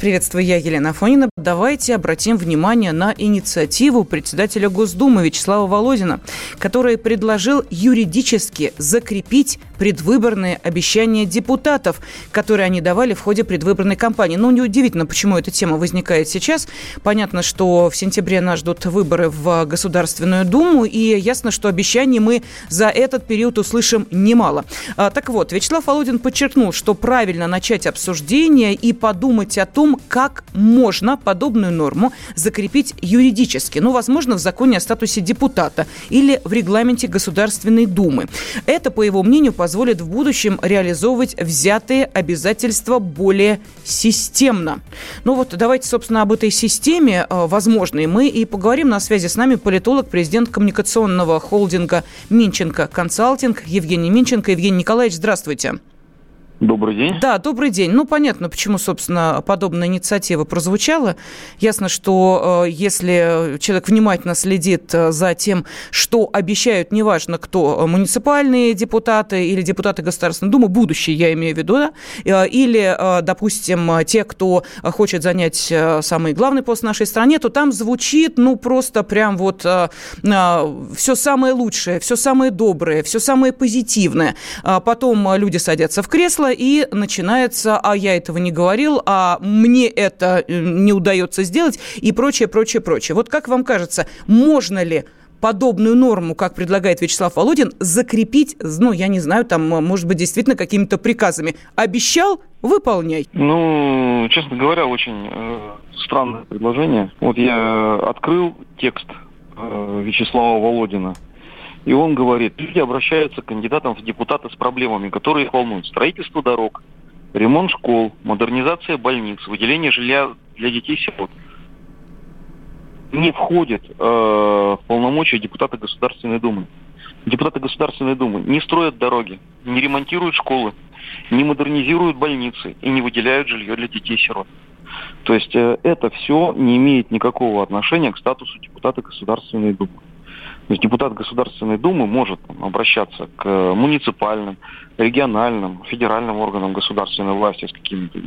Приветствую, я Елена Фонина. Давайте обратим внимание на инициативу председателя Госдумы Вячеслава Володина, который предложил юридически закрепить предвыборные обещания депутатов, которые они давали в ходе предвыборной кампании. Ну, неудивительно, почему эта тема возникает сейчас. Понятно, что в сентябре нас ждут выборы в Государственную Думу, и ясно, что обещаний мы за этот период услышим немало. А, так вот, Вячеслав Володин подчеркнул, что правильно начать обсуждение и подумать о том, как можно подобную норму закрепить юридически. Ну, возможно, в законе о статусе депутата или в регламенте Государственной Думы. Это, по его мнению, позволит в будущем реализовывать взятые обязательства более системно. Ну вот давайте, собственно, об этой системе э, возможной мы и поговорим. На связи с нами политолог, президент коммуникационного холдинга Минченко Консалтинг Евгений Минченко. Евгений Николаевич, здравствуйте. Добрый день. Да, добрый день. Ну, понятно, почему, собственно, подобная инициатива прозвучала. Ясно, что э, если человек внимательно следит э, за тем, что обещают, неважно кто, муниципальные депутаты или депутаты Государственной Думы, будущие, я имею в виду, да, э, или, допустим, те, кто хочет занять самый главный пост в нашей стране, то там звучит, ну, просто прям вот все самое лучшее, все самое доброе, все самое позитивное. А потом люди садятся в кресло, и начинается, а я этого не говорил, а мне это э, не удается сделать и прочее, прочее, прочее. Вот как вам кажется, можно ли подобную норму, как предлагает Вячеслав Володин, закрепить, ну, я не знаю, там, может быть, действительно какими-то приказами. Обещал, выполняй. Ну, честно говоря, очень э, странное предложение. Вот я открыл текст э, Вячеслава Володина – и он говорит, люди обращаются к кандидатам в депутаты с проблемами, которые их волнуют. Строительство дорог, ремонт школ, модернизация больниц, выделение жилья для детей-сирот. Не входит э, в полномочия депутата Государственной Думы. Депутаты Государственной Думы не строят дороги, не ремонтируют школы, не модернизируют больницы и не выделяют жилье для детей-сирот. То есть э, это все не имеет никакого отношения к статусу депутата Государственной Думы. То есть депутат Государственной Думы может обращаться к муниципальным, региональным, федеральным органам государственной власти с какими-то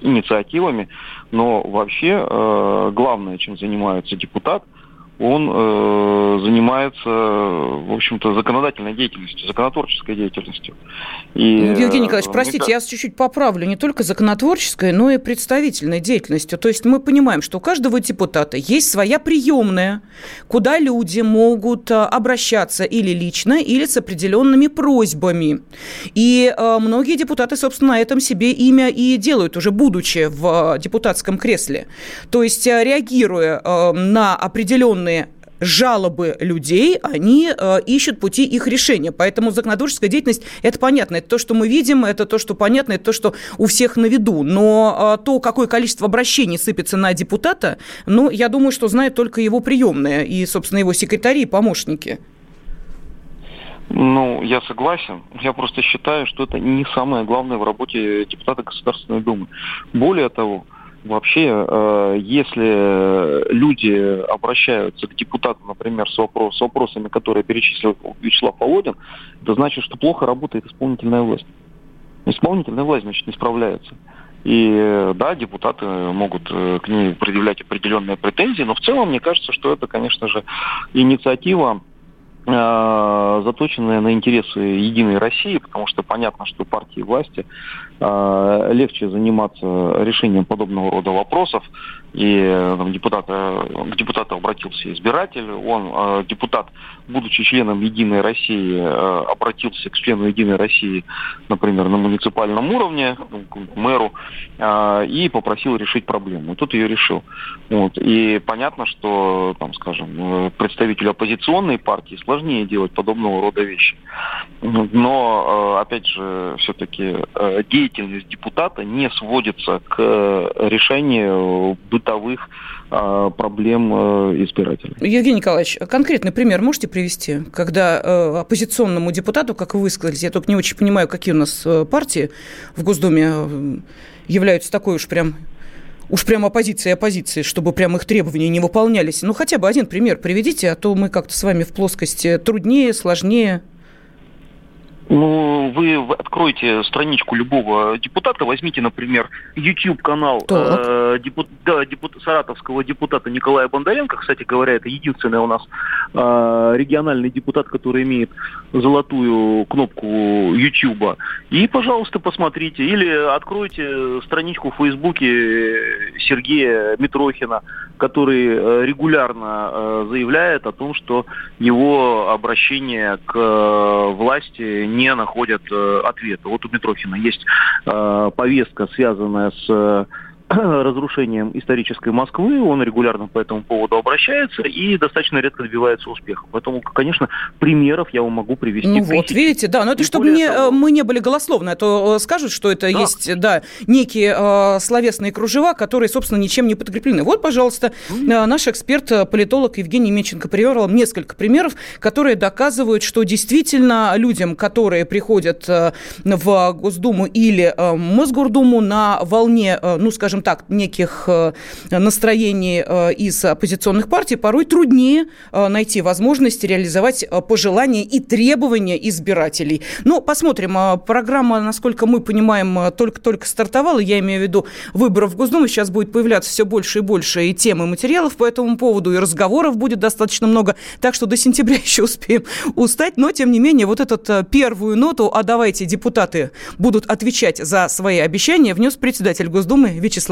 инициативами, но вообще э, главное, чем занимается депутат – он э, занимается, в общем-то, законодательной деятельностью, законотворческой деятельностью. И, ну, Евгений Николаевич, э, простите, я чуть-чуть поправлю, не только законотворческой, но и представительной деятельностью. То есть мы понимаем, что у каждого депутата есть своя приемная, куда люди могут э, обращаться или лично, или с определенными просьбами. И э, многие депутаты, собственно, на этом себе имя и делают, уже будучи в депутатском кресле. То есть э, реагируя э, на определенные определенные жалобы людей, они э, ищут пути их решения. Поэтому законотворческая деятельность – это понятно. Это то, что мы видим, это то, что понятно, это то, что у всех на виду. Но э, то, какое количество обращений сыпется на депутата, ну, я думаю, что знает только его приемная и, собственно, его секретари и помощники. Ну, я согласен. Я просто считаю, что это не самое главное в работе депутата Государственной Думы. Более того, Вообще, э, если люди обращаются к депутату, например, с, вопрос, с вопросами, которые перечислил Вячеслав Володин, это значит, что плохо работает исполнительная власть. Исполнительная власть, значит, не справляется. И да, депутаты могут э, к ней предъявлять определенные претензии, но в целом мне кажется, что это, конечно же, инициатива э, заточенная на интересы Единой России, потому что понятно, что партии власти э, легче заниматься решением подобного рода вопросов. И там, депутата, к депутату обратился избиратель, он, э, депутат, будучи членом Единой России, э, обратился к члену Единой России, например, на муниципальном уровне, к мэру, э, и попросил решить проблему. И тут ее решил. Вот. И понятно, что, там, скажем, представителю оппозиционной партии сложнее делать подобного рода вещи. Но, опять же, все-таки деятельность депутата не сводится к решению бытовых э, проблем э, избирателей. Евгений Николаевич, конкретный пример можете привести, когда э, оппозиционному депутату, как вы высказались, я только не очень понимаю, какие у нас э, партии в Госдуме являются такой уж прям уж прям оппозиции оппозиции, чтобы прям их требования не выполнялись. Ну, хотя бы один пример приведите, а то мы как-то с вами в плоскости труднее, сложнее. Ну, вы откроете страничку любого депутата, возьмите, например, YouTube-канал э, депут, да, депут, саратовского депутата Николая Бондаренко. Кстати говоря, это единственный у нас э, региональный депутат, который имеет золотую кнопку YouTube. И, пожалуйста, посмотрите. Или откройте страничку в Фейсбуке Сергея Митрохина, который э, регулярно э, заявляет о том, что его обращение к э, власти не не находят э, ответа. Вот у Митрохина есть э, повестка, связанная с разрушением исторической Москвы. Он регулярно по этому поводу обращается и достаточно редко добивается успеха. Поэтому, конечно, примеров я вам могу привести. Ну вот, видите, да, но это и чтобы не, того... мы не были голословны, а то э, скажут, что это да. есть, да, некие э, словесные кружева, которые, собственно, ничем не подкреплены. Вот, пожалуйста, mm-hmm. наш эксперт, политолог Евгений Меченко привел несколько примеров, которые доказывают, что действительно людям, которые приходят э, в Госдуму или э, Мосгордуму на волне, э, ну, скажем так, неких э, настроений э, из оппозиционных партий, порой труднее э, найти возможность реализовать пожелания и требования избирателей. Но посмотрим. Программа, насколько мы понимаем, только-только стартовала. Я имею в виду выборов в Госдуму. Сейчас будет появляться все больше и больше и тем, и материалов по этому поводу, и разговоров будет достаточно много. Так что до сентября еще успеем устать. Но, тем не менее, вот эту первую ноту, а давайте депутаты будут отвечать за свои обещания, внес председатель Госдумы Вячеслав